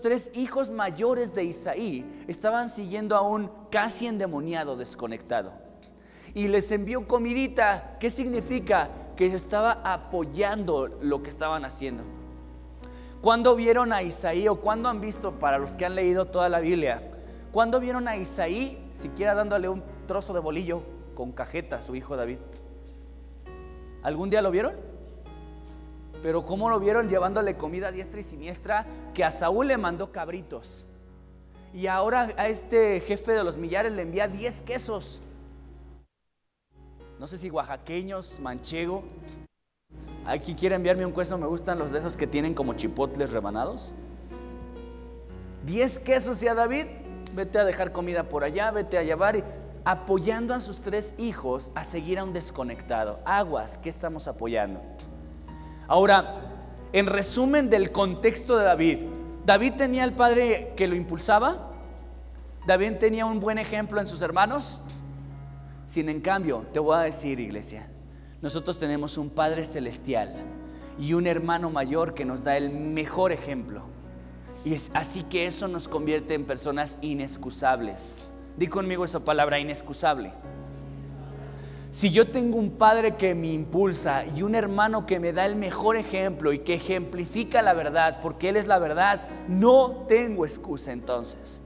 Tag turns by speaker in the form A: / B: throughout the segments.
A: tres hijos mayores de Isaí estaban siguiendo a un casi endemoniado desconectado. Y les envió comidita. ¿Qué significa? Que estaba apoyando lo que estaban haciendo. ¿Cuándo vieron a Isaí o cuándo han visto, para los que han leído toda la Biblia, cuándo vieron a Isaí siquiera dándole un trozo de bolillo con cajeta a su hijo David? ¿Algún día lo vieron? Pero ¿cómo lo vieron llevándole comida diestra y siniestra? Que a Saúl le mandó cabritos. Y ahora a este jefe de los millares le envía 10 quesos. No sé si oaxaqueños, manchego. ¿Hay quien quiere enviarme un queso? Me gustan los de esos que tienen como chipotles rebanados. 10 quesos y a David, vete a dejar comida por allá, vete a llevar y apoyando a sus tres hijos a seguir a un desconectado. Aguas, ¿qué estamos apoyando? Ahora, en resumen del contexto de David, David tenía el padre que lo impulsaba, David tenía un buen ejemplo en sus hermanos, sin en cambio, te voy a decir iglesia, nosotros tenemos un Padre celestial y un hermano mayor que nos da el mejor ejemplo. Y así que eso nos convierte en personas inexcusables. Di conmigo esa palabra, inexcusable. Si yo tengo un padre que me impulsa y un hermano que me da el mejor ejemplo y que ejemplifica la verdad, porque Él es la verdad, no tengo excusa entonces.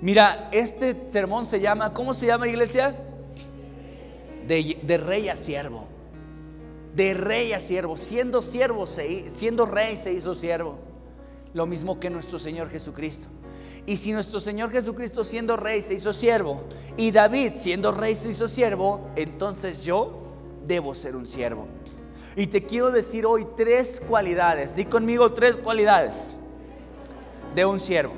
A: Mira, este sermón se llama, ¿cómo se llama iglesia? De, de rey a siervo. De rey a siervo. Siendo siervo, siendo rey se hizo siervo. Lo mismo que nuestro Señor Jesucristo. Y si nuestro Señor Jesucristo siendo rey se hizo siervo y David siendo rey se hizo siervo, entonces yo debo ser un siervo. Y te quiero decir hoy tres cualidades, di conmigo tres cualidades de un siervo.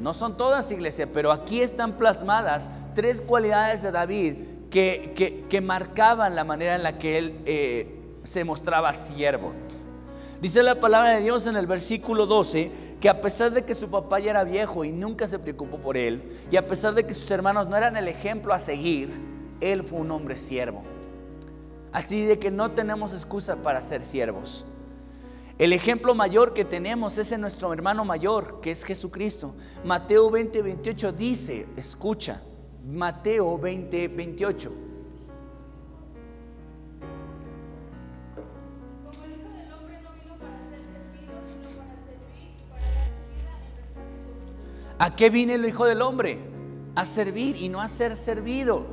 A: No son todas, iglesia, pero aquí están plasmadas tres cualidades de David que, que, marcaban la manera en la que él eh, se mostraba siervo. Dice la palabra de Dios en el versículo 12 que a pesar de que su papá ya era viejo y nunca se preocupó por él, y a pesar de que sus hermanos no eran el ejemplo a seguir, él fue un hombre siervo. Así de que no tenemos excusa para ser siervos. El ejemplo mayor que tenemos es en nuestro hermano mayor, que es Jesucristo. Mateo 20, 28 dice, escucha, Mateo 20, 28. ¿A qué viene el Hijo del Hombre? A servir y no a ser servido.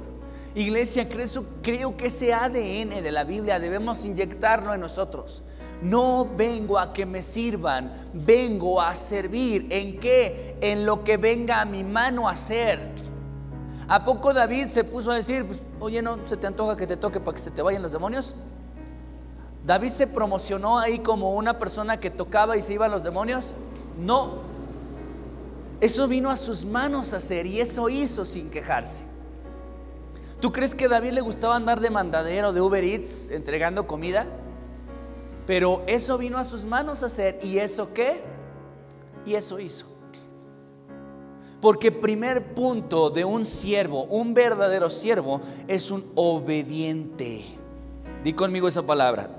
A: Iglesia, creo, que ese ADN de la Biblia debemos inyectarlo en nosotros. No vengo a que me sirvan, vengo a servir. ¿En qué? En lo que venga a mi mano a hacer. ¿A poco David se puso a decir, pues, oye, no se te antoja que te toque para que se te vayan los demonios? David se promocionó ahí como una persona que tocaba y se iban los demonios. No, eso vino a sus manos a hacer y eso hizo sin quejarse. ¿Tú crees que a David le gustaba andar de mandadero, de Uber Eats, entregando comida? Pero eso vino a sus manos a hacer. ¿Y eso qué? Y eso hizo. Porque primer punto de un siervo, un verdadero siervo, es un obediente. Di conmigo esa palabra.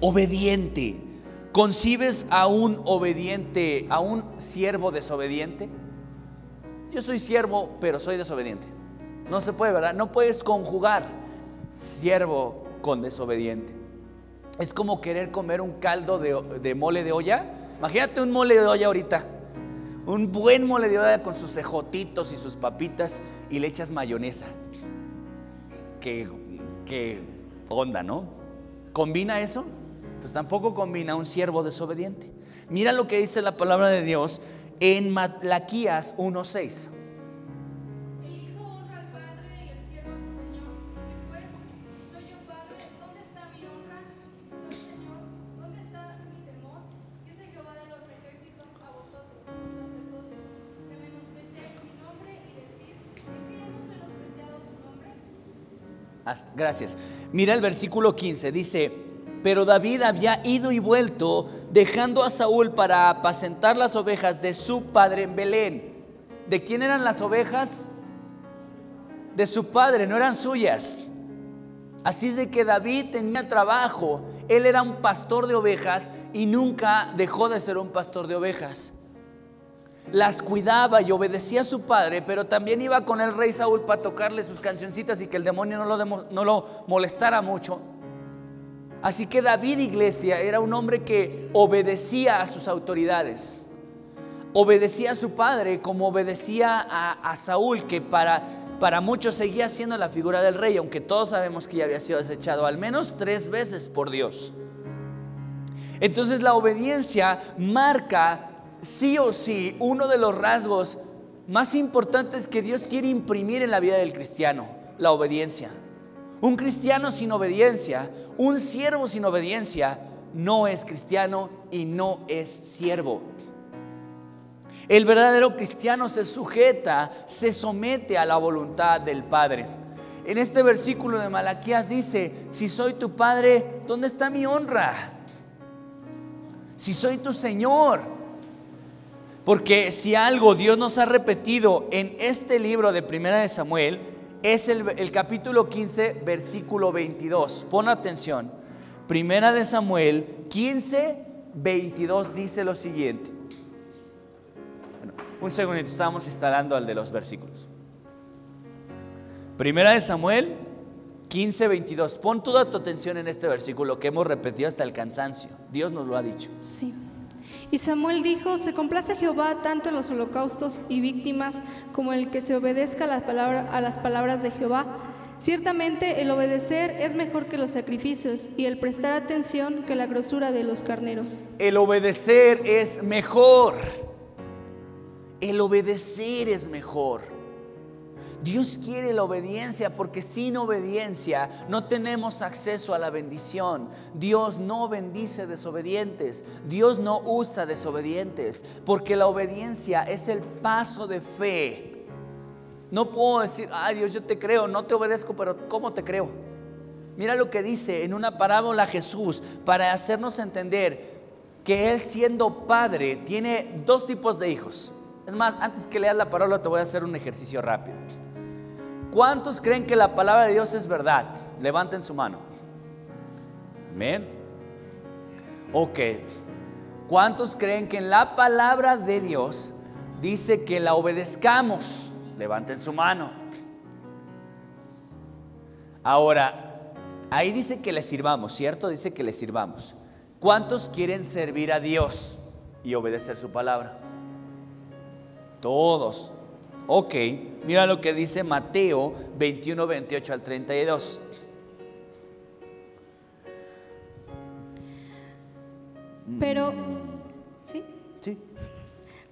A: Obediente. ¿Concibes a un obediente, a un siervo desobediente? Yo soy siervo, pero soy desobediente. No se puede, ¿verdad? No puedes conjugar siervo con desobediente. Es como querer comer un caldo de, mole de olla. Imagínate un mole de olla ahorita. Un buen mole de olla con sus cejotitos y sus papitas y le echas mayonesa. Qué, qué onda, ¿no? ¿Combina eso? Pues tampoco combina un siervo desobediente. Mira lo que dice la palabra de Dios en Malaquías 1:6. El hijo honra al padre y el siervo a su señor. Si pues. Gracias. Mira el versículo 15, dice, pero David había ido y vuelto, dejando a Saúl para apacentar las ovejas de su padre en Belén. ¿De quién eran las ovejas? De su padre, no eran suyas. Así es de que David tenía trabajo Él era un pastor de ovejas y nunca dejó de ser un pastor de ovejas. Las cuidaba y obedecía a su padre, pero también iba con el rey Saúl para tocarle sus cancioncitas y que el demonio no lo, no lo molestara mucho. Así que David Iglesia era un hombre que obedecía a sus autoridades. Obedecía a su padre como obedecía a, Saúl, que para, para muchos seguía siendo la figura del rey, aunque todos sabemos que ya había sido desechado al menos tres veces por Dios. Entonces la obediencia marca sí o sí uno de los rasgos más importantes que Dios quiere imprimir en la vida del cristiano, la obediencia. Un cristiano sin obediencia, un siervo sin obediencia, no es cristiano y no es siervo. El verdadero cristiano se sujeta, se somete a la voluntad del Padre. En este versículo de Malaquías dice, si soy tu Padre, ¿dónde está mi honra? Si soy tu Señor. Porque si algo Dios nos ha repetido en este libro de Primera de Samuel, es el, capítulo 15, versículo 22. Pon atención. Primera de Samuel 15, 22 dice lo siguiente. Un segundito, estamos instalando al de los versículos. Primera de Samuel 15, 22. Pon toda tu atención en este versículo que hemos repetido hasta el cansancio. Dios nos lo ha dicho.
B: Sí. Y Samuel dijo, se complace Jehová tanto en los holocaustos y víctimas como en el que se obedezca a, a las palabras de Jehová. Ciertamente el obedecer es mejor que los sacrificios y el prestar atención que la grosura de los carneros.
A: El obedecer es mejor. El obedecer es mejor. Dios quiere la obediencia porque sin obediencia no tenemos acceso a la bendición. Dios no bendice desobedientes. Dios no usa desobedientes porque la obediencia es el paso de fe. No puedo decir, ay Dios, yo te creo, no te obedezco, pero ¿cómo te creo? Mira lo que dice en una parábola Jesús para hacernos entender que Él siendo padre tiene dos tipos de hijos. Es más, antes que leas la palabra te voy a hacer un ejercicio rápido. ¿Cuántos creen que la palabra de Dios es verdad? Levanten su mano. Amén. Ok. ¿Cuántos creen que en la palabra de Dios dice que la obedezcamos? Levanten su mano. Ahora, ahí dice que le sirvamos, ¿cierto? Dice que le sirvamos. ¿Cuántos quieren servir a Dios y obedecer su palabra? Todos. Ok, mira lo que dice Mateo 21, 28 al 32.
B: Pero, ¿sí?
A: Sí.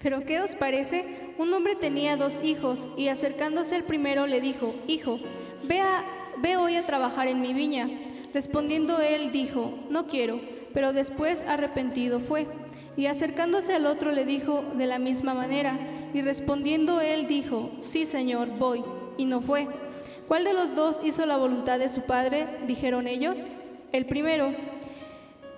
B: Pero ¿qué os parece? Un hombre tenía dos hijos y acercándose al primero le dijo, Hijo, ve, ve hoy a trabajar en mi viña. Respondiendo él dijo, No quiero, pero después arrepentido fue. Y acercándose al otro le dijo de la misma manera. Y respondiendo él dijo, sí Señor, voy. Y no fue. ¿Cuál de los dos hizo la voluntad de su padre? Dijeron ellos. El primero.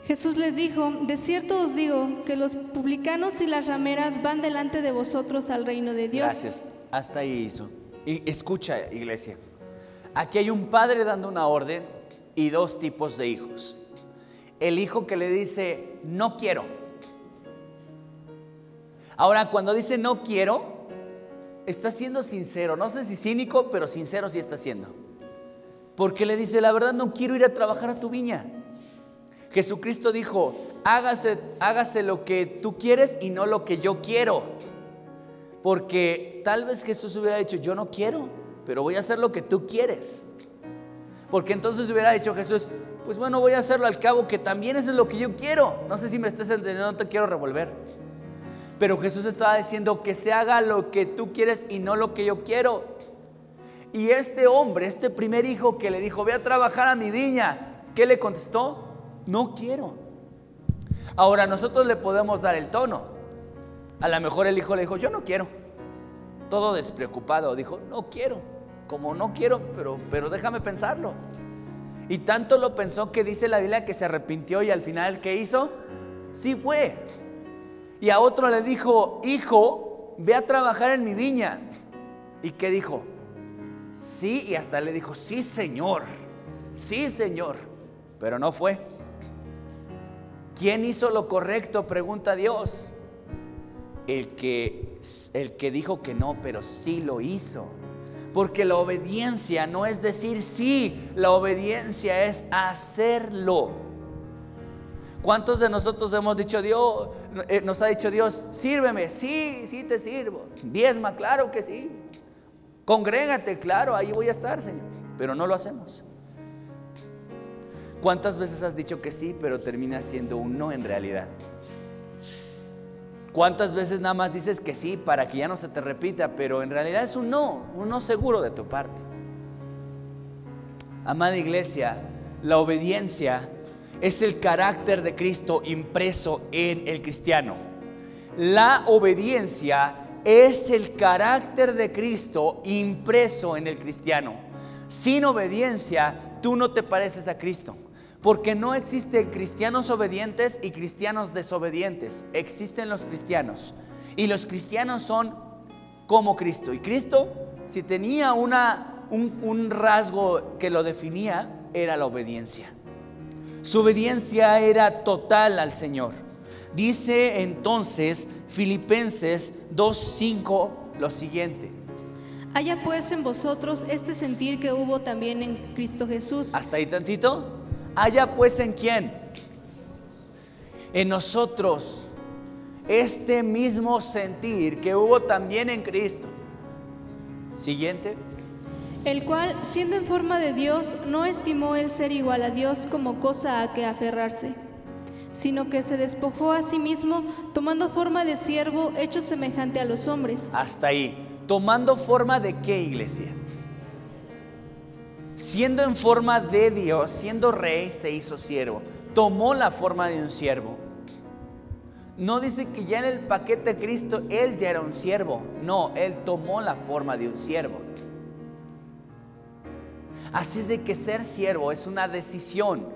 B: Jesús les dijo, de cierto os digo que los publicanos y las rameras van delante de vosotros al reino de Dios.
A: Gracias. Hasta ahí hizo. Y escucha, iglesia. Aquí hay un padre dando una orden y dos tipos de hijos. El hijo que le dice, no quiero Ahora, cuando dice no quiero, está siendo sincero. No sé si cínico, pero sincero sí está siendo. Porque le dice, la verdad no quiero ir a trabajar a tu viña. Jesucristo dijo, hágase, hágase lo que tú quieres y no lo que yo quiero. Porque tal vez Jesús hubiera dicho, yo no quiero, pero voy a hacer lo que tú quieres. Porque entonces hubiera dicho Jesús, pues bueno, voy a hacerlo al cabo que también eso es lo que yo quiero. No sé si me estás entendiendo, no te quiero revolver. Pero Jesús estaba diciendo que se haga lo que tú quieres y no lo que yo quiero. Y este hombre, este primer hijo que le dijo, ve a trabajar a mi viña, ¿qué le contestó? No quiero. Ahora nosotros le podemos dar el tono. A lo mejor el hijo le dijo, yo no quiero. Todo despreocupado, dijo, no quiero. Como no quiero, pero, pero déjame pensarlo. Y tanto lo pensó que dice la Biblia que se arrepintió y al final, ¿qué hizo? Sí fue. Y a otro le dijo, hijo, ve a trabajar en mi viña. ¿Y qué dijo? Sí, y hasta le dijo, sí, Señor, sí, Señor. Pero no fue. ¿Quién hizo lo correcto? Pregunta Dios. El que, el que dijo que no, pero sí lo hizo. Porque la obediencia no es decir sí, la obediencia es hacerlo. ¿Cuántos de nosotros hemos dicho Dios, eh, nos ha dicho Dios, sírveme? Sí, sí te sirvo. Diezma, claro que sí. Congrégate, claro, ahí voy a estar, Señor. Pero no lo hacemos. ¿Cuántas veces has dicho que sí, pero termina siendo un no en realidad? ¿Cuántas veces nada más dices que sí para que ya no se te repita, pero en realidad es un no, un no seguro de tu parte? Amada iglesia, la obediencia es el carácter de Cristo impreso en el cristiano. La obediencia es el carácter de Cristo impreso en el cristiano. Sin obediencia, tú no te pareces a Cristo. Porque no existen cristianos obedientes y cristianos desobedientes. Existen los cristianos. Y los cristianos son como Cristo. Y Cristo, si tenía una, un, un rasgo que lo definía, era la obediencia. Su obediencia era total al Señor. Dice entonces Filipenses 2.5 lo siguiente.
B: Haya pues en vosotros este sentir que hubo también en Cristo Jesús.
A: Hasta ahí tantito. Haya pues en quién? En nosotros este mismo sentir que hubo también en Cristo. Siguiente.
B: El cual, siendo en forma de Dios, no estimó el ser igual a Dios como cosa a que aferrarse, sino que se despojó a sí mismo, tomando forma de siervo, hecho semejante a los hombres.
A: Hasta ahí. ¿Tomando forma de qué iglesia? siendo en forma de Dios, siendo rey, se hizo siervo. Tomó la forma de un siervo. No dice que ya en el paquete de Cristo Él ya era un siervo. No, Él tomó la forma de un siervo. Así es de que ser siervo es una decisión.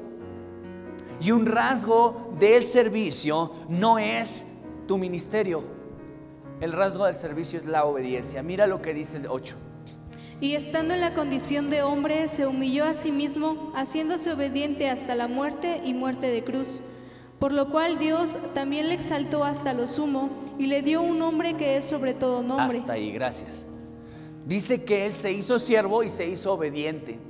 A: Y un rasgo del servicio no es tu ministerio. El rasgo del servicio es la obediencia. Mira lo que dice el 8.
B: Y estando en la condición de hombre, se humilló a sí mismo, haciéndose obediente hasta la muerte y muerte de cruz. Por lo cual Dios también le exaltó hasta lo sumo y le dio un nombre que es sobre todo nombre.
A: Hasta ahí, gracias. Dice que Él se hizo siervo y se hizo obediente.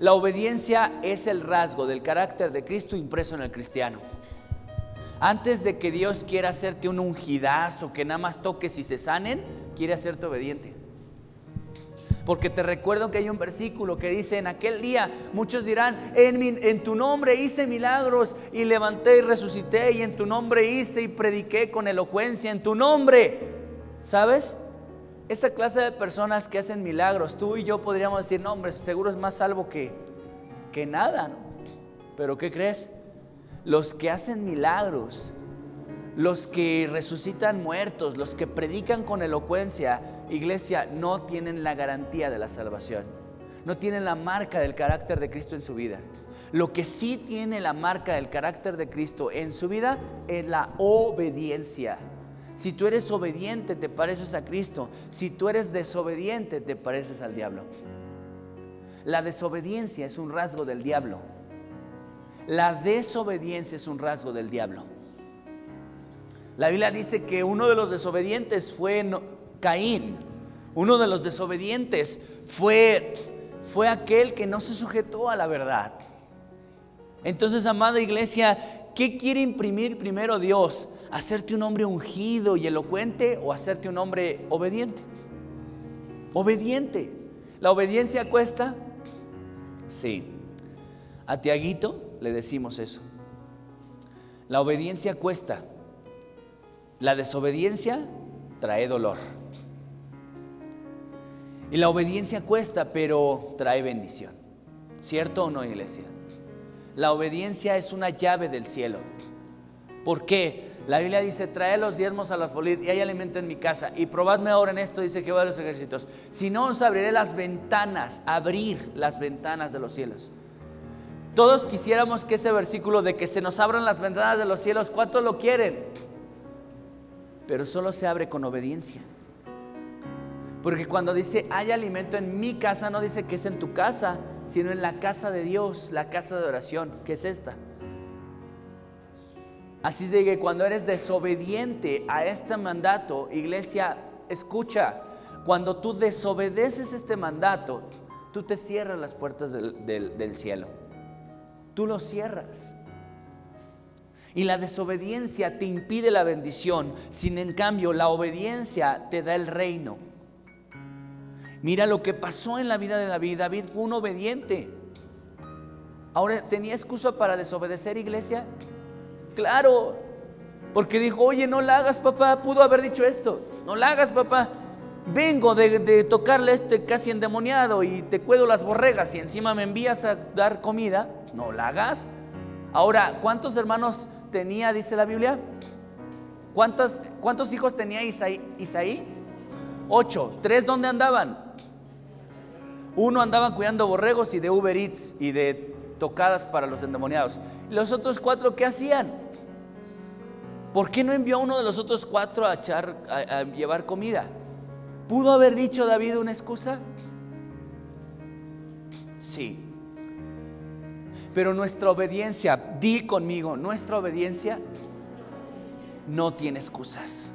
A: La obediencia es el rasgo del carácter de Cristo impreso en el cristiano. Antes de que Dios quiera hacerte un ungidazo, que nada más toques y se sanen, quiere hacerte obediente. Porque te recuerdo que hay un versículo que dice, en aquel día muchos dirán, en, en tu nombre hice milagros y levanté y resucité y en tu nombre hice y prediqué con elocuencia, en tu nombre. ¿Sabes? Esa clase de personas que hacen milagros, tú y yo podríamos decir, no, hombre, seguro es más salvo que, que nada. Pero ¿qué crees? Los que hacen milagros, los que resucitan muertos, los que predican con elocuencia, iglesia, no tienen la garantía de la salvación. No tienen la marca del carácter de Cristo en su vida. Lo que sí tiene la marca del carácter de Cristo en su vida es la obediencia. Si tú eres obediente, te pareces a Cristo. Si tú eres desobediente, te pareces al diablo. La desobediencia es un rasgo del diablo. La desobediencia es un rasgo del diablo. La Biblia dice que uno de los desobedientes fue Caín. Uno de los desobedientes fue, fue aquel que no se sujetó a la verdad. Entonces, amada iglesia, ¿qué quiere imprimir primero Dios? ¿Hacerte un hombre ungido y elocuente o hacerte un hombre obediente? Obediente. ¿La obediencia cuesta? Sí. A Tiaguito le decimos eso. La obediencia cuesta. La desobediencia trae dolor. Y la obediencia cuesta, pero trae bendición. ¿Cierto o no, iglesia? La obediencia es una llave del cielo. ¿Por qué? La Biblia dice, trae los diezmos a la folid y hay alimento en mi casa. Y probadme ahora en esto, dice Jehová de los ejércitos. Si no, os abriré las ventanas, abrir las ventanas de los cielos. Todos quisiéramos que ese versículo de que se nos abran las ventanas de los cielos, ¿cuántos lo quieren? Pero solo se abre con obediencia. Porque cuando dice hay alimento en mi casa, no dice que es en tu casa, sino en la casa de Dios, la casa de oración, que es esta. Así de que cuando eres desobediente a este mandato, iglesia, escucha, cuando tú desobedeces este mandato, tú te cierras las puertas del, cielo. Tú lo cierras. Y la desobediencia te impide la bendición, sin en cambio la obediencia te da el reino. Mira lo que pasó en la vida de David. David fue un obediente. Ahora, ¿tenía excusa para desobedecer, iglesia? Claro, porque dijo, oye, no la hagas, papá. Pudo haber dicho esto, no la hagas, papá. Vengo de, tocarle este casi endemoniado y te cuido las borregas y encima me envías a dar comida. No la hagas. Ahora, ¿cuántos hermanos tenía, dice la Biblia? ¿Cuántos, cuántos hijos tenía Isaí? Isaí? Ocho. ¿Tres dónde andaban? Uno andaba cuidando borregos y de Uber Eats y de tocadas para los endemoniados. ¿Los otros cuatro qué hacían? ¿Por qué no envió a uno de los otros cuatro a, echar, a, llevar comida? ¿Pudo haber dicho David una excusa? Sí. Pero nuestra obediencia, di conmigo, nuestra obediencia no tiene excusas.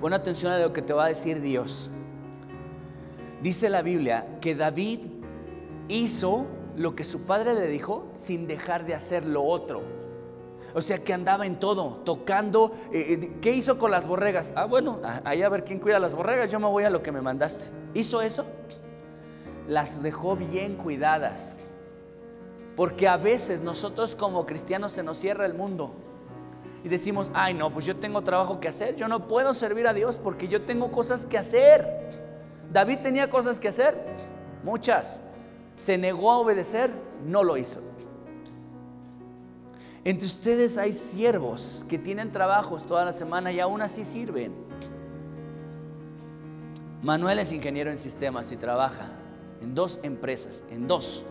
A: Pon atención a lo que te va a decir Dios. Dice la Biblia que David hizo lo que su padre le dijo sin dejar de hacer lo otro. O sea que andaba en todo, tocando. Eh, eh, ¿Qué hizo con las borregas? Ah, bueno, ahí a ver quién cuida las borregas, yo me voy a lo que me mandaste. ¿Hizo eso? Las dejó bien cuidadas. Porque a veces nosotros como cristianos se nos cierra el mundo. Y decimos, ay no, pues yo tengo trabajo que hacer, yo no puedo servir a Dios porque yo tengo cosas que hacer. David tenía cosas que hacer, muchas se negó a obedecer, no lo hizo. Entre ustedes hay siervos que tienen trabajos toda la semana y aún así sirven. Manuel es ingeniero en sistemas y trabaja en dos empresas, en dos.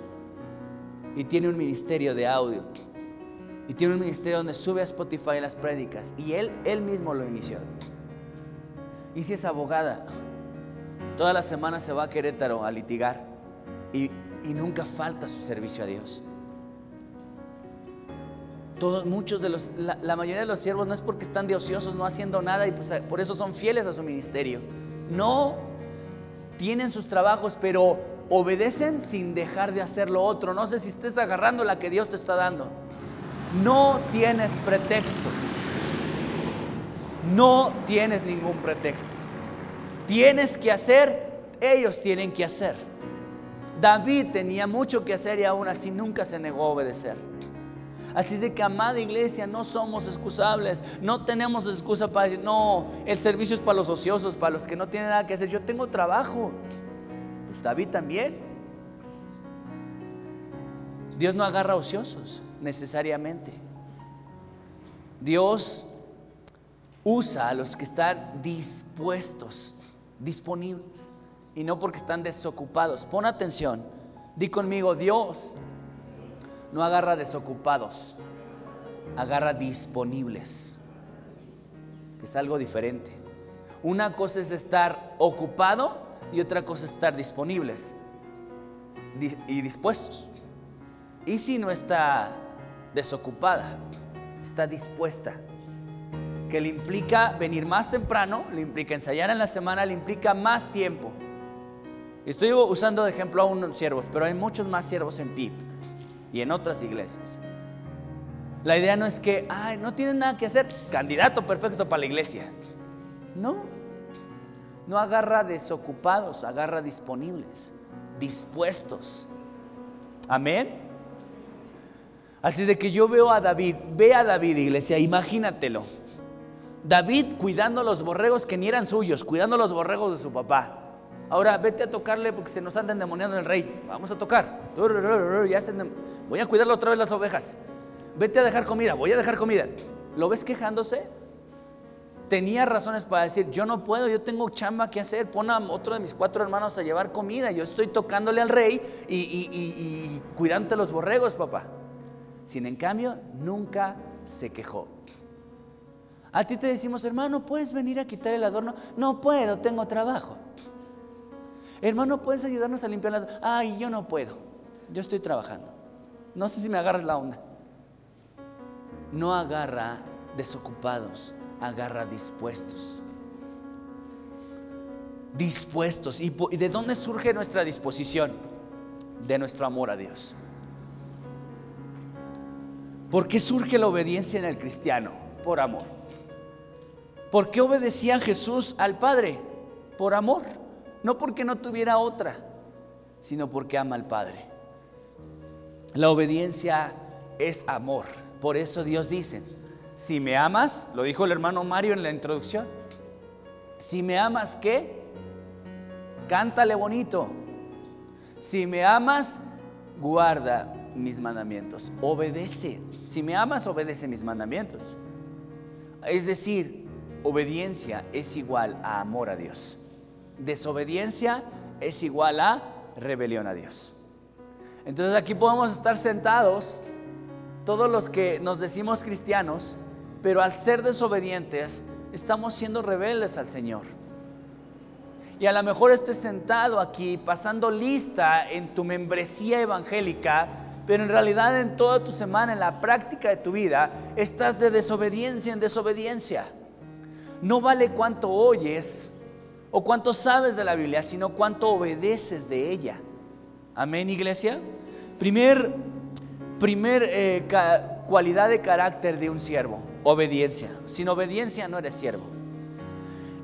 A: Y tiene un ministerio de audio. Y tiene un ministerio donde sube a Spotify las prédicas. Y él, él mismo lo inició. Y si es abogada, toda la semana se va a Querétaro a litigar. Y y nunca falta su servicio a Dios. Todos, muchos de los, la, mayoría de los siervos no es porque están de ociosos, no haciendo nada y pues, por eso son fieles a su ministerio. No, tienen sus trabajos, pero obedecen sin dejar de hacer lo otro. No sé si estés agarrando la que Dios te está dando. No tienes pretexto. No tienes ningún pretexto. Tienes que hacer, ellos tienen que hacer. David tenía mucho que hacer y aún así nunca se negó a obedecer. Así de que, amada iglesia, no somos excusables, no tenemos excusa para decir, no, el servicio es para los ociosos, para los que no tienen nada que hacer. Yo tengo trabajo. Pues David también. Dios no agarra ociosos necesariamente. Dios usa a los que están dispuestos, disponibles y no porque están desocupados. Pon atención. Di conmigo, Dios no agarra desocupados, agarra disponibles, que es algo diferente. Una cosa es estar ocupado y otra cosa es estar disponibles y dispuestos. Y si no está desocupada, está dispuesta que le implica venir más temprano, le implica ensayar en la semana, le implica más tiempo. Estoy usando de ejemplo a unos siervos, pero hay muchos más siervos en PIP y en otras iglesias. La idea no es que, ay, no tienen nada que hacer, candidato perfecto para la iglesia. No, no agarra desocupados, agarra disponibles, dispuestos. Amén. Así de que yo veo a David, ve a David, iglesia, imagínatelo. David cuidando los borregos que ni eran suyos, cuidando los borregos de su papá. Ahora vete a tocarle porque se nos anda endemoniando el rey. Vamos a tocar. Voy a cuidarle otra vez las ovejas. Vete a dejar comida. Voy a dejar comida. ¿Lo ves quejándose? Tenía razones para decir, yo no puedo, yo tengo chamba que hacer. Pon a otro de mis cuatro hermanos a llevar comida. Yo estoy tocándole al rey y, y, cuidándote los borregos, papá. Sin en cambio, nunca se quejó. A ti te decimos, hermano, ¿puedes venir a quitar el adorno? No puedo, tengo trabajo. Hermano, ¿puedes ayudarnos a limpiar la... Ay, yo no puedo. Yo estoy trabajando. No sé si me agarras la onda. no agarra desocupados, agarra dispuestos. Dispuestos. ¿Y de dónde surge nuestra disposición? De nuestro amor a Dios. ¿Por qué surge la obediencia en el cristiano? Por amor. ¿Por qué obedecía Jesús al Padre? Por amor. No porque no tuviera otra, sino porque ama al Padre. La obediencia es amor. Por eso Dios dice, si me amas, lo dijo el hermano Mario en la introducción, si me amas, ¿qué? Cántale bonito. Si me amas, guarda mis mandamientos. Obedece. Si me amas, obedece mis mandamientos. Es decir, obediencia es igual a amor a Dios. Desobediencia es igual a rebelión a Dios. Entonces aquí podemos estar sentados, todos los que nos decimos cristianos, pero al ser desobedientes estamos siendo rebeldes al Señor. Y a lo mejor estés sentado aquí pasando lista en tu membresía evangélica, pero en realidad en toda tu semana, en la práctica de tu vida, estás de desobediencia en desobediencia. No vale cuánto oyes o cuánto sabes de la Biblia, sino cuánto obedeces de ella. Amén, iglesia. Primer, primer eh, cualidad de carácter de un siervo, obediencia. Sin obediencia no eres siervo.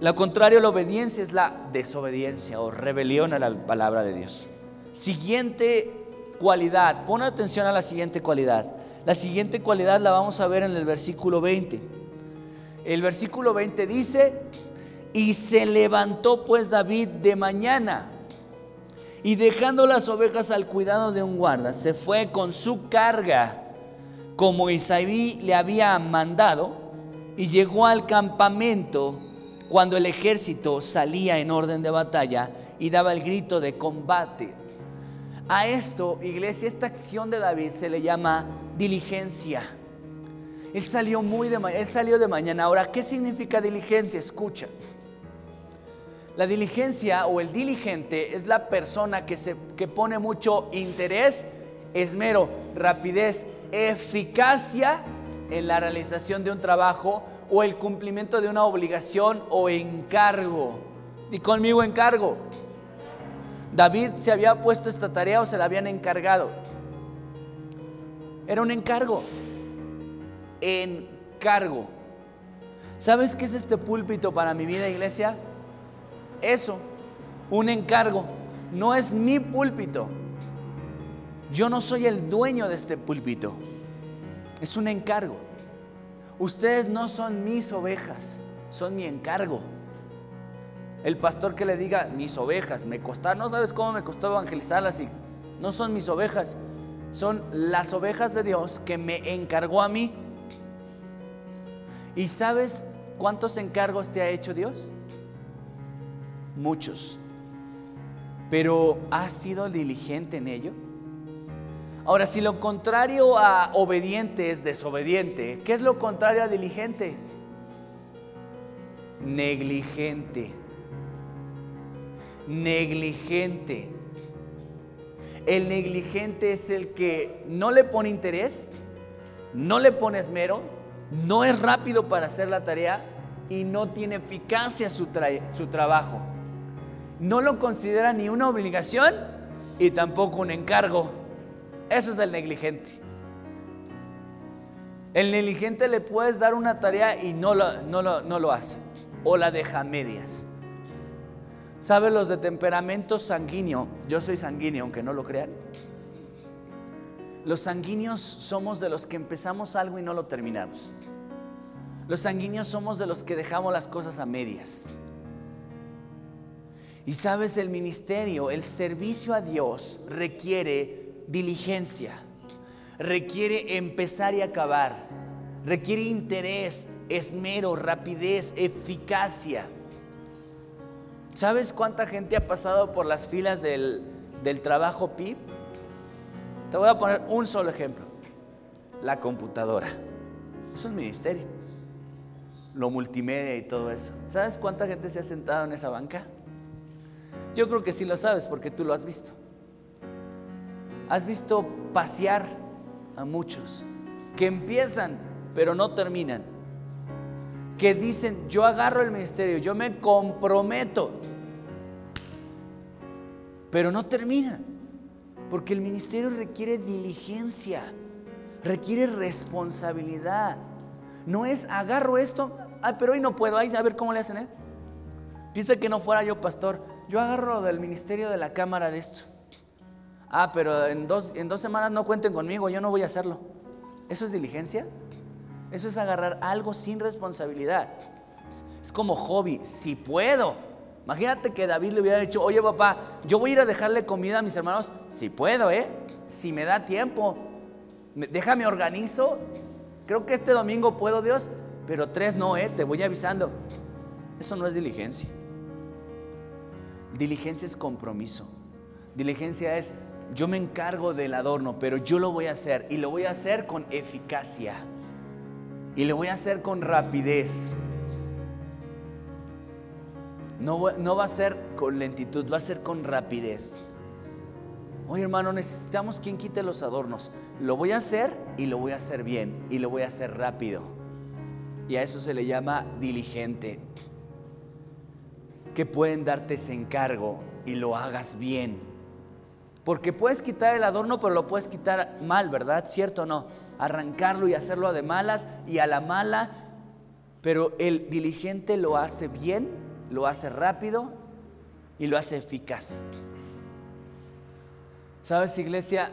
A: Lo contrario la obediencia es la desobediencia o rebelión a la palabra de Dios. Siguiente cualidad, pon atención a la siguiente cualidad. La siguiente cualidad la vamos a ver en el versículo 20. El versículo 20 dice, y se levantó pues David de mañana y dejando las ovejas al cuidado de un guarda, se fue con su carga como Isaí le había mandado y llegó al campamento cuando el ejército salía en orden de batalla y daba el grito de combate. A esto, iglesia, esta acción de David se le llama diligencia. Él salió muy de él salió de mañana. Ahora, ¿qué significa diligencia? Escucha. La diligencia o el diligente es la persona que, se, que pone mucho interés, esmero, rapidez, eficacia en la realización de un trabajo o el cumplimiento de una obligación o encargo. Y conmigo encargo. David se había puesto esta tarea o se la habían encargado. Era un encargo. Encargo. ¿Sabes qué es este púlpito para mi vida, iglesia? Eso, un encargo. No es mi púlpito. Yo no soy el dueño de este púlpito. Es un encargo. Ustedes no son mis ovejas, son mi encargo. El pastor que le diga mis ovejas, me costaron, no sabes cómo me costó evangelizarlas y no son mis ovejas, son las ovejas de Dios que me encargó a mí. ¿Y sabes cuántos encargos te ha hecho Dios? Muchos. Pero ¿has sido diligente en ello? Ahora, si lo contrario a obediente es desobediente, ¿qué es lo contrario a diligente? Negligente. Negligente. El negligente es el que no le pone interés, no le pone esmero, no es rápido para hacer la tarea y no tiene eficacia su, su trabajo no lo considera ni una obligación y tampoco un encargo. Eso es el negligente. El negligente le puedes dar una tarea y no lo, no lo, hace o la deja a medias. ¿Sabes los de temperamento sanguíneo? Yo soy sanguíneo, aunque no lo crean. Los sanguíneos somos de los que empezamos algo y no lo terminamos. Los sanguíneos somos de los que dejamos las cosas a medias. Y sabes, el ministerio, el servicio a Dios requiere diligencia, requiere empezar y acabar, requiere interés, esmero, rapidez, eficacia. ¿Sabes cuánta gente ha pasado por las filas del, del trabajo PIB? Te voy a poner un solo ejemplo. La computadora. Es un ministerio. Lo multimedia y todo eso. ¿Sabes cuánta gente se ha sentado en esa banca? Yo creo que sí lo sabes porque tú lo has visto. Has visto pasear a muchos que empiezan pero no terminan. Que dicen, yo agarro el ministerio, yo me comprometo, pero no terminan. Porque el ministerio requiere diligencia, requiere responsabilidad. No es agarro esto, ah, pero hoy no puedo, a ver cómo le hacen, ¿eh? Piensa que no fuera yo pastor, yo agarro del ministerio de la cámara de esto. Ah, pero en dos, en dos semanas no cuenten conmigo, yo no voy a hacerlo. ¿Eso es diligencia? Eso es agarrar algo sin responsabilidad. Es como hobby, si puedo. Imagínate que David le hubiera dicho, oye papá, yo voy a ir a dejarle comida a mis hermanos. Si puedo, ¿eh? Si me da tiempo. Déjame organizo. Creo que este domingo puedo, Dios, pero tres no, ¿eh? Te voy avisando. Eso no es diligencia. Diligencia es compromiso. Diligencia es yo me encargo del adorno, pero yo lo voy a hacer y lo voy a hacer con eficacia y lo voy a hacer con rapidez. No, no va a ser con lentitud, va a ser con rapidez. Oye hermano, necesitamos quien quite los adornos. Lo voy a hacer y lo voy a hacer bien y lo voy a hacer rápido. Y a eso se le llama diligente. Que pueden darte ese encargo y lo hagas bien porque puedes quitar el adorno, pero lo puedes quitar mal, ¿verdad? ¿Cierto o no? Arrancarlo y hacerlo de malas y a la mala. Pero el diligente lo hace bien, lo hace rápido y lo hace eficaz. ¿Sabes, iglesia?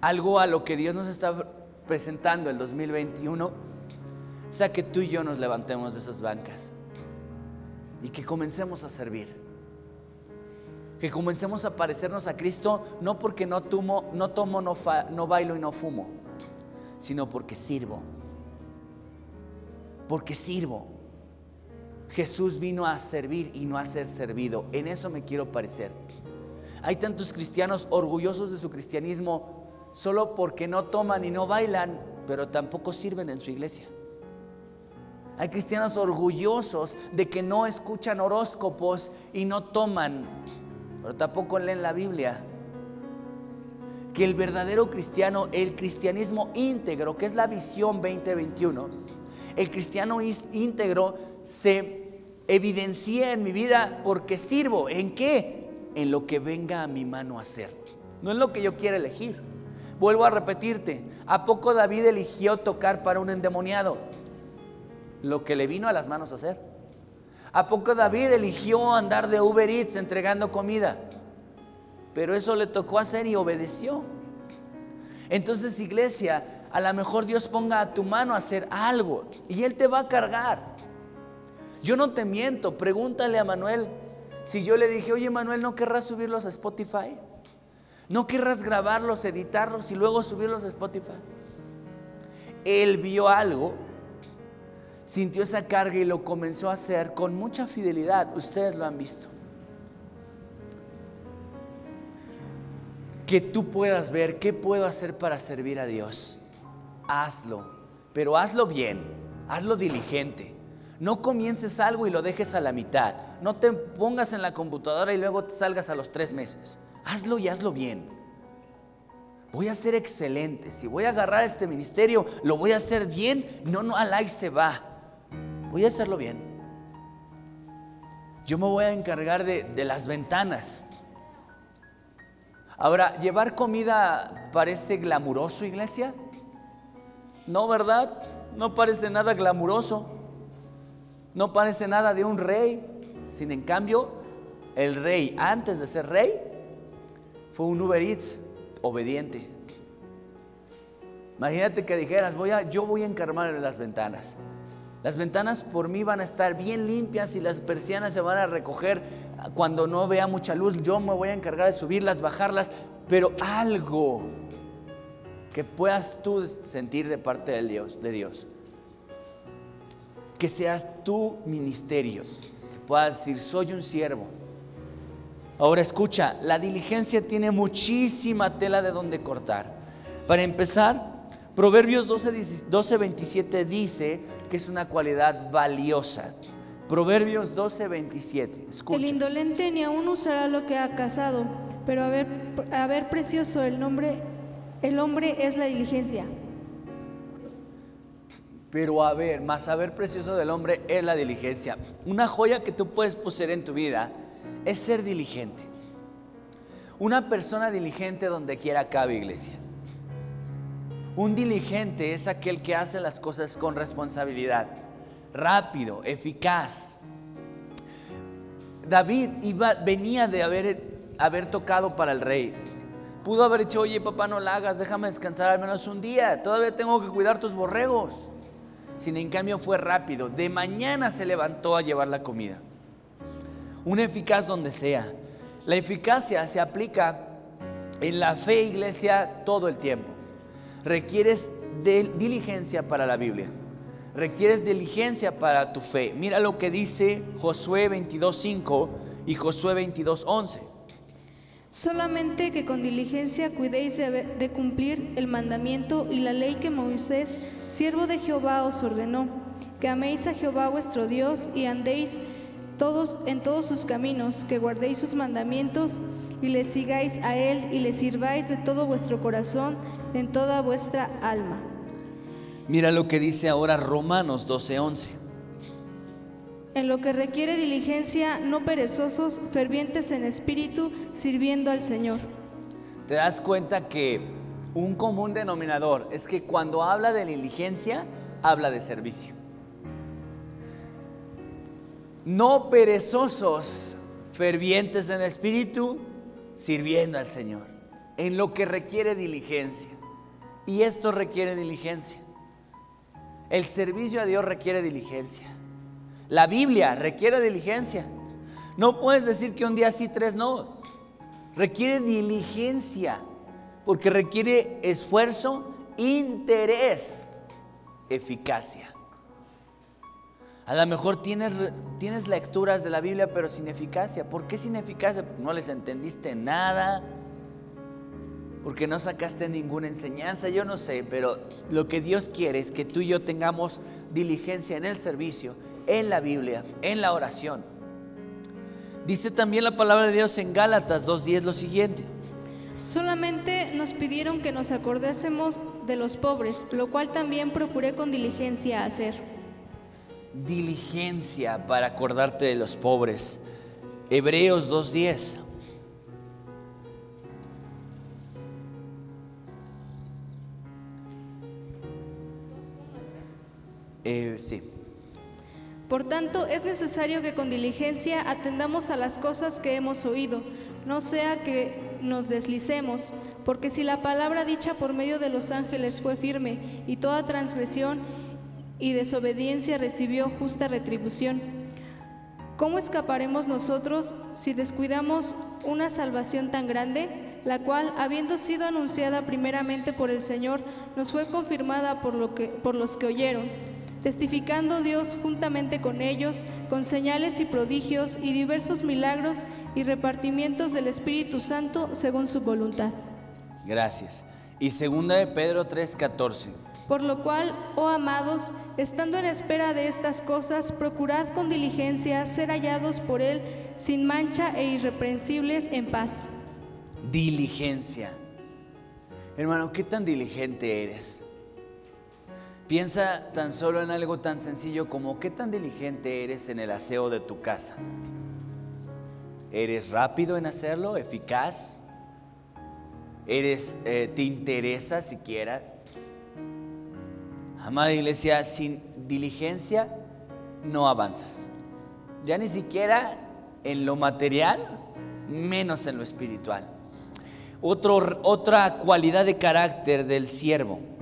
A: Algo a lo que Dios nos está presentando el 2021 es a que tú y yo nos levantemos de esas bancas y que comencemos a servir que comencemos a parecernos a Cristo no porque no tomo, no, tomo, no, no bailo y no fumo, sino porque sirvo. Porque sirvo. Jesús vino a servir y no a ser servido. En eso me quiero parecer. Hay tantos cristianos orgullosos de su cristianismo solo porque no toman y no bailan, pero tampoco sirven en su iglesia. Hay cristianos orgullosos de que no escuchan horóscopos y no toman pero tampoco leen la Biblia. Que el verdadero cristiano, el cristianismo íntegro, que es la visión 2021, el cristiano íntegro se evidencia en mi vida porque sirvo. ¿En qué? En lo que venga a mi mano a hacer. No en lo que yo quiera elegir. Vuelvo a repetirte, ¿a poco David eligió tocar para un endemoniado? Lo que le vino a las manos a hacer. ¿A poco David eligió andar de Uber Eats entregando comida? Pero eso le tocó hacer y obedeció. Entonces, iglesia, a lo mejor Dios ponga a tu mano a hacer algo y Él te va a cargar. Yo no te miento, pregúntale a Manuel si yo le dije, oye Manuel, ¿no querrás subirlos a Spotify? ¿No querrás grabarlos, editarlos y luego subirlos a Spotify? Él vio algo sintió esa carga y lo comenzó a hacer con mucha fidelidad. Ustedes lo han visto. Que tú puedas ver qué puedo hacer para servir a Dios. Hazlo, pero hazlo bien, hazlo diligente. No comiences algo y lo dejes a la mitad. No te pongas en la computadora y luego te salgas a los tres meses. Hazlo y hazlo bien. Voy a ser excelente. Si voy a agarrar este ministerio, lo voy a hacer bien. No, no, al ahí se va voy a hacerlo bien. Yo me voy a encargar de, de las ventanas. Ahora, ¿llevar comida parece glamuroso, iglesia? No, ¿verdad? No parece nada glamuroso. No parece nada de un rey. Sin en cambio, el rey, antes de ser rey, fue un Uber Eats obediente. Imagínate que dijeras, voy a, yo voy a encargarme de las ventanas. Las ventanas por mí van a estar bien limpias y las persianas se van a recoger cuando no vea mucha luz. Yo me voy a encargar de subirlas, bajarlas, pero algo que puedas tú sentir de parte de Dios, de Dios. Que seas tu ministerio, que puedas decir, soy un siervo. Ahora escucha, la diligencia tiene muchísima tela de donde cortar. Para empezar, Proverbios 12, 12 27 dice, que es una cualidad valiosa. Proverbios 12, 27. Escucha.
B: El indolente ni aún usará lo que ha cazado, pero a ver, a ver precioso el nombre, el hombre es la diligencia.
A: Pero a ver, más saber precioso del hombre es la diligencia. Una joya que tú puedes poseer en tu vida es ser diligente. Una persona diligente donde quiera cabe, iglesia. Un diligente es aquel que hace las cosas con responsabilidad, rápido, eficaz. David iba, venía de haber, haber tocado para el rey. Pudo haber dicho, oye papá, no la hagas, déjame descansar al menos un día, todavía tengo que cuidar tus borregos. Sin en cambio fue rápido. De mañana se levantó a llevar la comida. Un eficaz donde sea. La eficacia se aplica en la fe, iglesia, todo el tiempo. Requieres diligencia para la Biblia. Requieres diligencia para tu fe. Mira lo que dice Josué 22.5 y Josué 22.11.
B: Solamente que con diligencia cuidéis de, cumplir el mandamiento y la ley que Moisés, siervo de Jehová, os ordenó, que améis a Jehová vuestro Dios y andéis todos en todos sus caminos, que guardéis sus mandamientos y le sigáis a él y le sirváis de todo vuestro corazón, en toda vuestra alma.
A: Mira lo que dice ahora Romanos 12:11
B: en lo que requiere diligencia, no perezosos, fervientes en espíritu, sirviendo al Señor.
A: Te das cuenta que un común denominador es que cuando habla de diligencia, habla de servicio. No perezosos, fervientes en espíritu, sirviendo al Señor, en lo que requiere diligencia. Y esto requiere diligencia. El servicio a Dios requiere diligencia. La Biblia requiere diligencia. No puedes decir que un día sí, tres no. Requiere diligencia, porque requiere esfuerzo, interés, eficacia. A lo mejor tienes, tienes lecturas de la Biblia, pero sin eficacia. ¿Por qué sin eficacia? Porque no les entendiste nada, porque no sacaste ninguna enseñanza, yo no sé, pero lo que Dios quiere es que tú y yo tengamos diligencia en el servicio en la Biblia, en la oración. Dice también la palabra de Dios en Gálatas 2.10 lo siguiente.
B: Solamente nos pidieron que nos acordásemos de los pobres, lo cual también procuré con diligencia hacer.
A: Diligencia para acordarte de los pobres. Hebreos 2.10. Eh.
B: Por tanto, es necesario que con diligencia atendamos a las cosas que hemos oído, no sea que nos deslicemos, porque si la palabra dicha por medio de los ángeles fue firme y toda transgresión y desobediencia recibió justa retribución, ¿cómo escaparemos nosotros si descuidamos una salvación tan grande, la cual, habiendo sido anunciada primeramente por el Señor, nos fue confirmada por, lo que, por los que oyeron? Testificando Dios juntamente con ellos, con señales y prodigios y diversos milagros y repartimientos del Espíritu Santo según su voluntad.
A: Gracias. Y segunda de Pedro 3:14.
B: Por lo cual, oh amados, estando en espera de estas cosas, procurad con diligencia ser hallados por Él sin mancha e irreprensibles en paz.
A: Diligencia. Hermano, ¿qué tan diligente eres? Piensa tan solo en algo tan sencillo como qué tan diligente eres en el aseo de tu casa. ¿Eres rápido en hacerlo? ¿Eficaz? ¿Eres, eh, ¿Te interesa siquiera? Amada iglesia, sin diligencia no avanzas. Ya ni siquiera en lo material, menos en lo espiritual. otra cualidad de carácter del siervo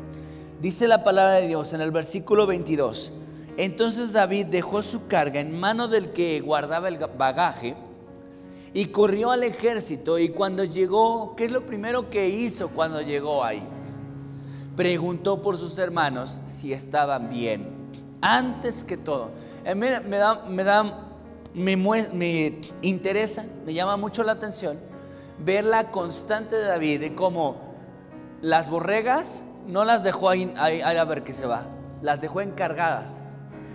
A: Dice la palabra de Dios en el versículo 22. Entonces David dejó su carga en mano del que guardaba el bagaje y corrió al ejército y cuando llegó, ¿qué es lo primero que hizo cuando llegó ahí? Preguntó por sus hermanos si estaban bien. Antes que todo, eh, me, da, me, da, me, me interesa, me llama mucho la atención ver la constante de David de cómo las borregas no las dejó ahí, a ver qué se va, las dejó encargadas.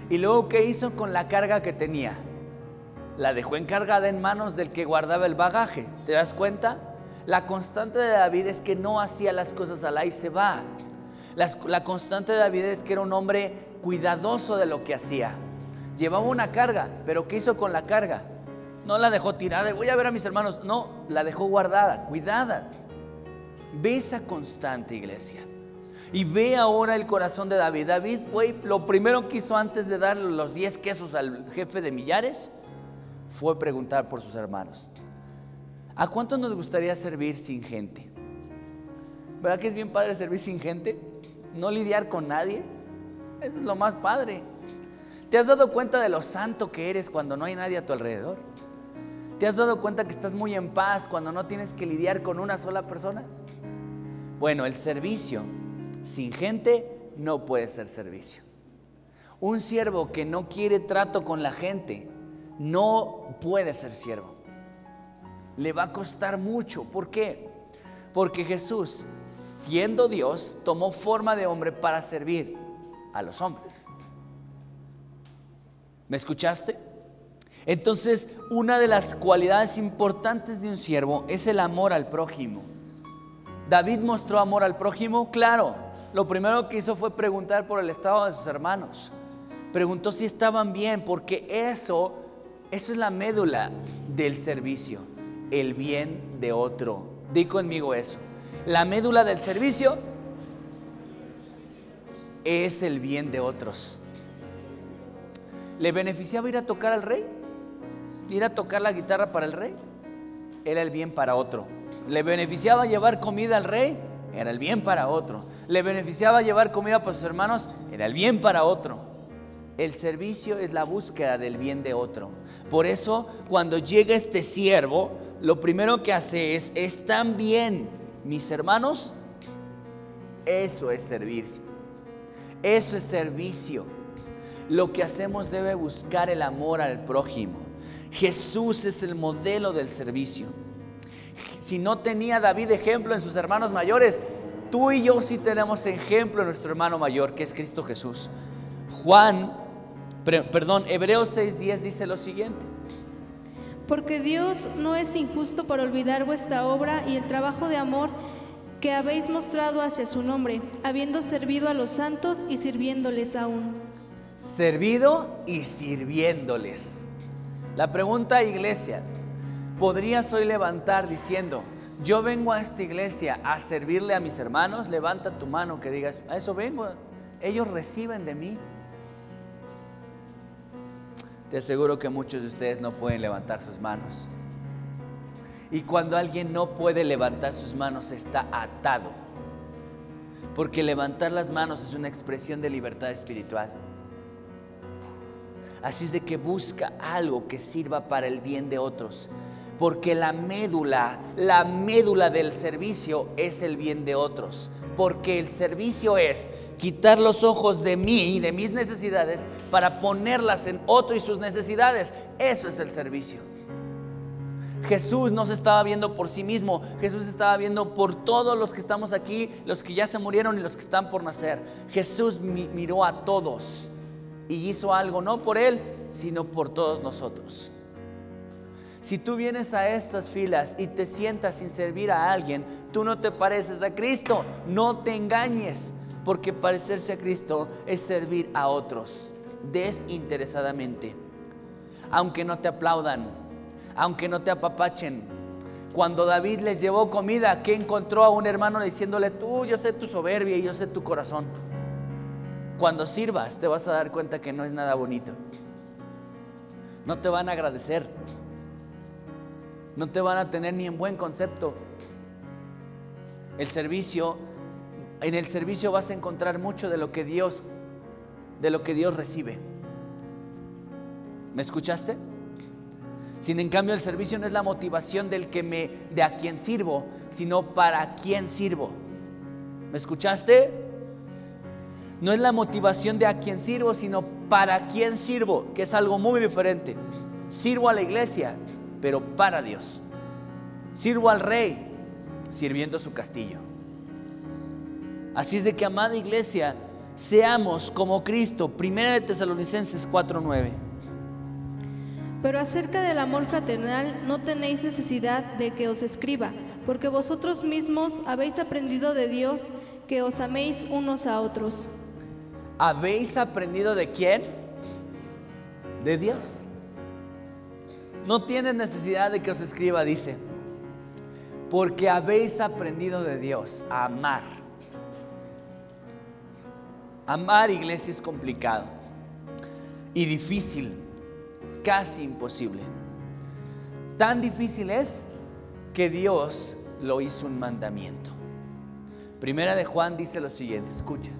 A: Y luego, ¿qué hizo con la carga que tenía? La dejó encargada en manos del que guardaba el bagaje. ¿Te das cuenta? La constante de David es que no hacía las cosas al y se va. La, la constante de David es que era un hombre cuidadoso de lo que hacía. Llevaba una carga, pero ¿qué hizo con la carga? No la dejó tirada, voy a ver a mis hermanos. No, la dejó guardada, cuidada. Ve esa constante, iglesia. Y ve ahora el corazón de David. David fue lo primero que hizo antes de darle los 10 quesos al jefe de millares fue preguntar por sus hermanos. ¿A cuánto nos gustaría servir sin gente? ¿Verdad que es bien padre servir sin gente? No lidiar con nadie. Eso es lo más padre. ¿Te has dado cuenta de lo santo que eres cuando no hay nadie a tu alrededor? ¿Te has dado cuenta que estás muy en paz cuando no tienes que lidiar con una sola persona? Bueno, el servicio sin gente no puede ser servicio. Un siervo que no quiere trato con la gente no puede ser siervo. Le va a costar mucho. ¿Por qué? Porque Jesús, siendo Dios, tomó forma de hombre para servir a los hombres. ¿Me escuchaste? Entonces, una de las cualidades importantes de un siervo es el amor al prójimo. David mostró amor al prójimo, claro. Lo primero que hizo fue preguntar por el estado de sus hermanos. Preguntó si estaban bien, porque eso, eso es la médula del servicio, el bien de otro. Di conmigo eso. La médula del servicio es el bien de otros. ¿Le beneficiaba ir a tocar al rey? ¿Ir a tocar la guitarra para el rey? Era el bien para otro. ¿Le beneficiaba llevar comida al rey? Era el bien para otro. ¿Le beneficiaba llevar comida para sus hermanos? Era el bien para otro. El servicio es la búsqueda del bien de otro. Por eso, cuando llega este siervo, lo primero que hace es, ¿están bien mis hermanos? Eso es servicio. Eso es servicio. Lo que hacemos debe buscar el amor al prójimo. Jesús es el modelo del servicio. Si no tenía David ejemplo en sus hermanos mayores, tú y yo sí tenemos ejemplo en nuestro hermano mayor, que es Cristo Jesús. Juan, perdón, Hebreos 6:10 dice lo siguiente.
B: Porque Dios no es injusto por olvidar vuestra obra y el trabajo de amor que habéis mostrado hacia su nombre, habiendo servido a los santos y sirviéndoles aún.
A: Servido y sirviéndoles. La pregunta, iglesia, ¿podrías hoy levantar diciendo, yo vengo a esta iglesia a servirle a mis hermanos? Levanta tu mano que digas, a eso vengo, ellos reciben de mí. Te aseguro que muchos de ustedes no pueden levantar sus manos. Y cuando alguien no puede levantar sus manos está atado. Porque levantar las manos es una expresión de libertad espiritual. Así es de que busca algo que sirva para el bien de otros. Porque la médula, la médula del servicio es el bien de otros. Porque el servicio es quitar los ojos de mí y de mis necesidades para ponerlas en otro y sus necesidades. Eso es el servicio. Jesús no se estaba viendo por sí mismo, Jesús estaba viendo por todos los que estamos aquí, los que ya se murieron y los que están por nacer. Jesús miró a todos y hizo algo no por él, sino por todos nosotros. Si tú vienes a estas filas y te sientas sin servir a alguien, tú no te pareces a Cristo. No te engañes, porque parecerse a Cristo es servir a otros desinteresadamente. Aunque no te aplaudan, aunque no te apapachen. Cuando David les llevó comida, que encontró a un hermano diciéndole, tú, yo sé tu soberbia y yo sé tu corazón. Cuando sirvas te vas a dar cuenta que no es nada bonito. No te van a agradecer. No te van a tener ni en buen concepto. El servicio, en el servicio vas a encontrar mucho de lo que Dios, de lo que Dios recibe. ¿Me escuchaste? Sin en cambio el servicio no es la motivación del que me de a quien sirvo, sino para quién sirvo. ¿Me escuchaste? No es la motivación de a quien sirvo, sino para quién sirvo, que es algo muy diferente. Sirvo a la iglesia, pero para Dios. Sirvo al rey, sirviendo su castillo. Así es de que, amada iglesia, seamos como Cristo. Primera de Tesalonicenses 4:9.
B: Pero acerca del amor fraternal no tenéis necesidad de que os escriba, porque vosotros mismos habéis aprendido de Dios que os améis unos a otros.
A: ¿habéis aprendido de quién? De Dios. No tiene necesidad de que os escriba, dice, porque habéis aprendido de Dios a amar. Amar, iglesia, es complicado y difícil, casi imposible. Tan difícil es que Dios lo hizo un mandamiento. Primera de Juan dice lo siguiente, escucha.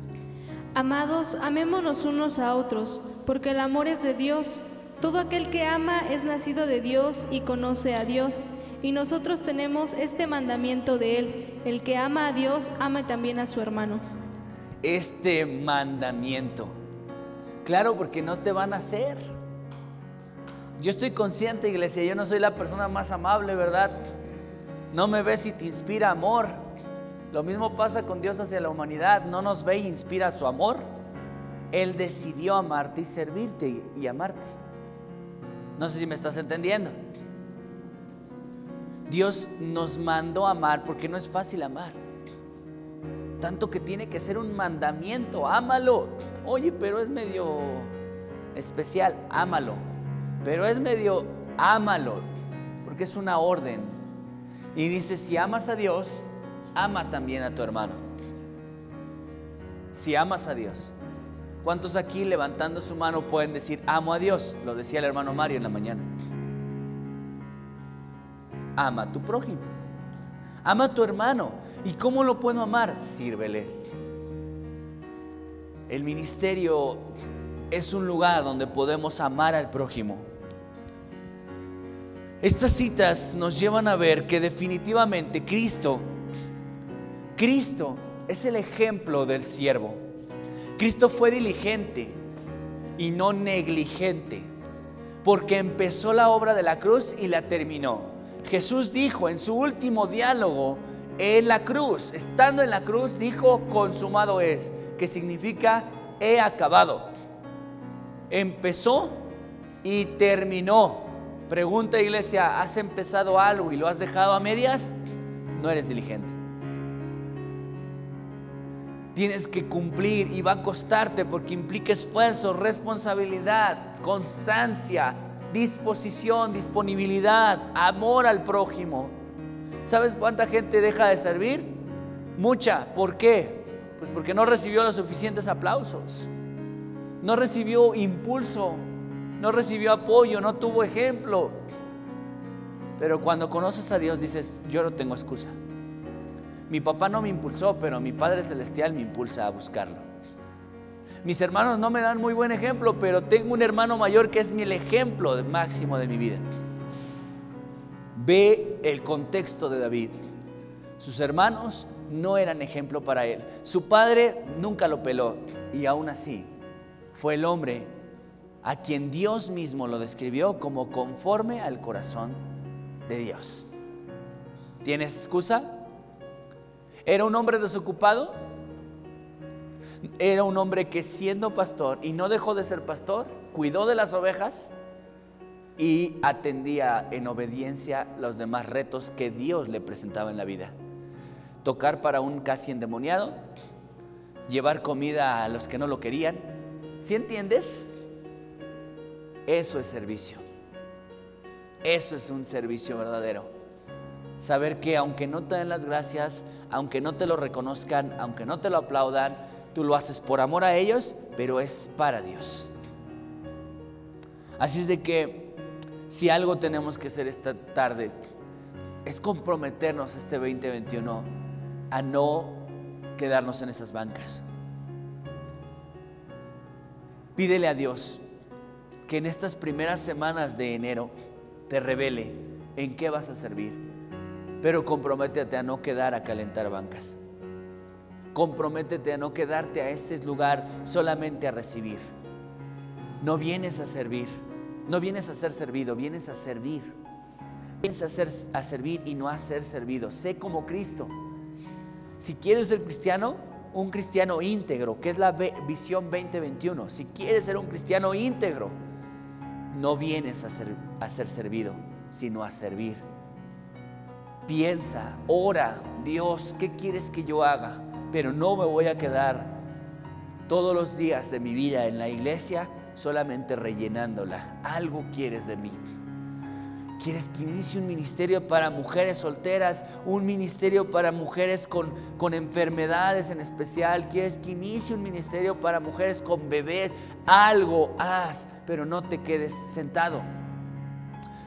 B: Amados, amémonos unos a otros, porque el amor es de Dios. Todo aquel que ama es nacido de Dios y conoce a Dios. Y nosotros tenemos este mandamiento de Él. El que ama a Dios, ama también a su hermano
A: este mandamiento. Claro, porque no te van a hacer. Yo estoy consciente, iglesia, yo no soy la persona más amable, ¿verdad? No me ves y te inspira amor. Lo mismo pasa con Dios hacia la humanidad. No nos ve e inspira su amor. Él decidió amarte y servirte y amarte. No sé si me estás entendiendo. Dios nos mandó amar porque no es fácil amar. Tanto que tiene que ser un mandamiento, ámalo. Oye, pero es medio especial, ámalo. Pero es medio, ámalo, porque es una orden. Y dice, si amas a Dios, ama también a tu hermano. Si amas a Dios. ¿Cuántos aquí levantando su mano pueden decir, amo a Dios? Lo decía el hermano Mario en la mañana. Ama a tu prójimo. Ama a tu hermano. ¿Y cómo lo puedo amar? Sírvele. El ministerio es un lugar donde podemos amar al prójimo. Estas citas nos llevan a ver que definitivamente Cristo, Cristo es el ejemplo del siervo. Cristo fue diligente y no negligente, porque empezó la obra de la cruz y la terminó. Jesús dijo en su último diálogo, en la cruz, estando en la cruz, dijo, consumado es, que significa he acabado. Empezó y terminó. Pregunta iglesia, ¿has empezado algo y lo has dejado a medias? No eres diligente. Tienes que cumplir y va a costarte porque implica esfuerzo, responsabilidad, constancia, disposición, disponibilidad, amor al prójimo. ¿Sabes cuánta gente deja de servir? Mucha. ¿Por qué? Pues porque no recibió los suficientes aplausos. No recibió impulso. No recibió apoyo. No tuvo ejemplo. Pero cuando conoces a Dios dices, yo no tengo excusa. Mi papá no me impulsó, pero mi Padre Celestial me impulsa a buscarlo. Mis hermanos no me dan muy buen ejemplo, pero tengo un hermano mayor que es el ejemplo máximo de mi vida. Ve el contexto de David. Sus hermanos no eran ejemplo para él. Su padre nunca lo peló y aún así fue el hombre a quien Dios mismo lo describió como conforme al corazón de Dios. ¿Tienes excusa? ¿Era un hombre desocupado? Era un hombre que siendo pastor y no dejó de ser pastor, cuidó de las ovejas y atendía en obediencia los demás retos que Dios le presentaba en la vida. Tocar para un casi endemoniado, llevar comida a los que no lo querían. ¿Sí entiendes? Eso es servicio. Eso es un servicio verdadero. Saber que aunque no te den las gracias, aunque no te lo reconozcan, aunque no te lo aplaudan, tú lo haces por amor a ellos, pero es para Dios. Así es de que si algo tenemos que hacer esta tarde, es comprometernos este 2021 a no quedarnos en esas bancas. Pídele a Dios que en estas primeras semanas de enero te revele en qué vas a servir, pero comprométete a no quedar a calentar bancas. Comprométete a no quedarte a ese lugar solamente a recibir. No vienes a servir no vienes a ser servido, vienes a servir. Vienes a, ser, a servir y no a ser servido. Sé como Cristo. Si quieres ser cristiano, un cristiano íntegro, que es la visión 2021. Si quieres ser un cristiano íntegro, no vienes a ser, a ser servido, sino a servir. Piensa, ora, Dios, ¿qué quieres que yo haga? Pero no me voy a quedar todos los días de mi vida en la iglesia solamente rellenándola. Algo quieres de mí. ¿Quieres que inicie un ministerio para mujeres solteras? ¿Un ministerio para mujeres con, con, enfermedades en especial? ¿Quieres que inicie un ministerio para mujeres con bebés? Algo haz, pero no te quedes sentado.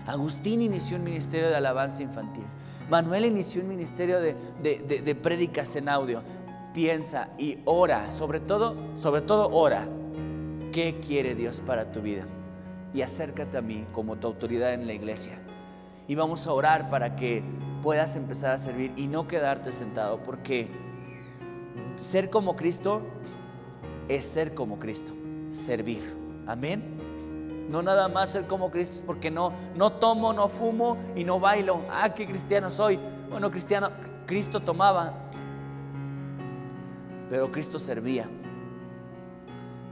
A: Agustín inició un ministerio de alabanza infantil. Manuel inició un ministerio de, de, de prédicas en audio. Piensa y ora, sobre todo, sobre todo ora. ¿Qué quiere Dios para tu vida? y acércate a mí como tu autoridad en la iglesia. Y vamos a orar para que puedas empezar a servir y no quedarte sentado, porque ser como Cristo es ser como Cristo, servir. Amén. No nada más ser como Cristo, porque no, no tomo, no fumo y no bailo. Ah, qué cristiano soy. Bueno, cristiano, Cristo tomaba, pero Cristo servía.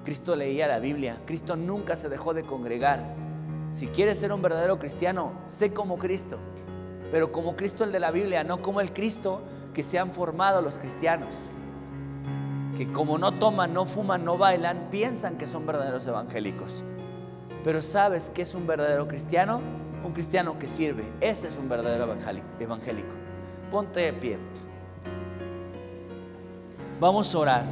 A: Cristo leía la Biblia. Cristo nunca se dejó de congregar. Si quieres ser un verdadero cristiano, sé como Cristo. Pero como Cristo el de la Biblia, no como el Cristo que se han formado los cristianos. Que como no toman, no fuman, no bailan, piensan que son verdaderos evangélicos. Pero ¿sabes qué es un verdadero cristiano? Un cristiano que sirve. Ese es un verdadero evangélico. Ponte de pie. Vamos a orar.